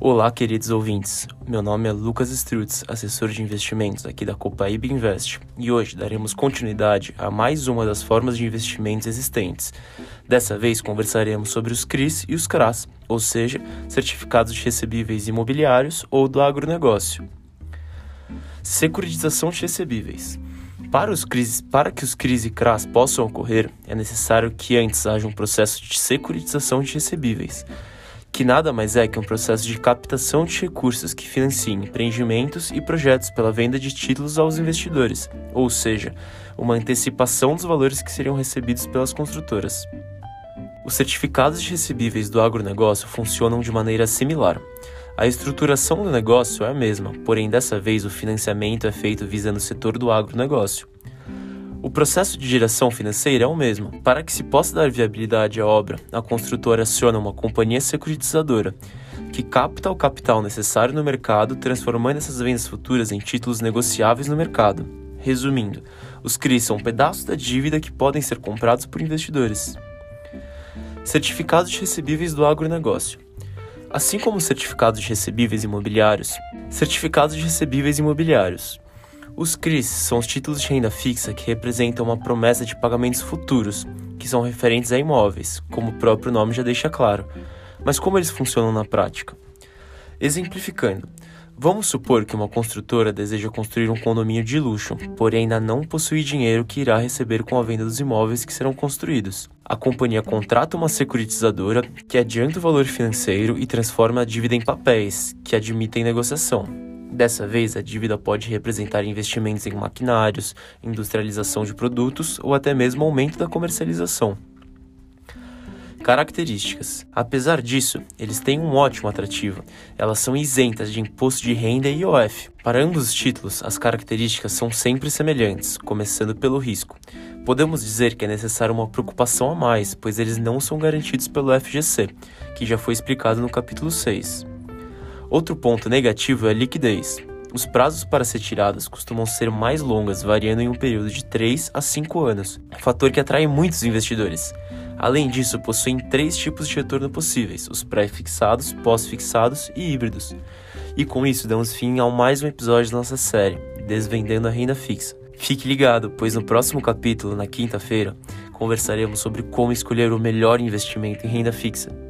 Olá, queridos ouvintes. Meu nome é Lucas Strutz, assessor de investimentos aqui da Copaíba Invest, e hoje daremos continuidade a mais uma das formas de investimentos existentes. Dessa vez conversaremos sobre os CRIs e os CRAs, ou seja, certificados de recebíveis imobiliários ou do agronegócio. Securitização de recebíveis. Para, CRIs, para que os CRIs e CRAs possam ocorrer, é necessário que antes haja um processo de securitização de recebíveis que nada mais é que um processo de captação de recursos que financiem empreendimentos e projetos pela venda de títulos aos investidores, ou seja, uma antecipação dos valores que seriam recebidos pelas construtoras. Os certificados de recebíveis do agronegócio funcionam de maneira similar. A estruturação do negócio é a mesma, porém dessa vez o financiamento é feito visando o setor do agronegócio. O processo de geração financeira é o mesmo. Para que se possa dar viabilidade à obra, a construtora aciona uma companhia securitizadora, que capta o capital necessário no mercado, transformando essas vendas futuras em títulos negociáveis no mercado. Resumindo, os CRIs são pedaços da dívida que podem ser comprados por investidores. Certificados de recebíveis do agronegócio. Assim como certificados de recebíveis imobiliários, certificados de recebíveis imobiliários os CRIs são os títulos de renda fixa que representam uma promessa de pagamentos futuros, que são referentes a imóveis, como o próprio nome já deixa claro. Mas como eles funcionam na prática? Exemplificando, vamos supor que uma construtora deseja construir um condomínio de luxo, porém ainda não possui dinheiro que irá receber com a venda dos imóveis que serão construídos. A companhia contrata uma securitizadora que adianta o valor financeiro e transforma a dívida em papéis, que admitem negociação. Dessa vez, a dívida pode representar investimentos em maquinários, industrialização de produtos ou até mesmo aumento da comercialização. Características: Apesar disso, eles têm um ótimo atrativo. Elas são isentas de imposto de renda e IOF. Para ambos os títulos, as características são sempre semelhantes, começando pelo risco. Podemos dizer que é necessária uma preocupação a mais, pois eles não são garantidos pelo FGC, que já foi explicado no capítulo 6. Outro ponto negativo é a liquidez. Os prazos para ser tiradas costumam ser mais longas, variando em um período de 3 a 5 anos, fator que atrai muitos investidores. Além disso, possuem três tipos de retorno possíveis: os pré-fixados, pós-fixados e híbridos. E com isso, damos fim a mais um episódio da nossa série, Desvendando a Renda Fixa. Fique ligado, pois no próximo capítulo, na quinta-feira, conversaremos sobre como escolher o melhor investimento em renda fixa.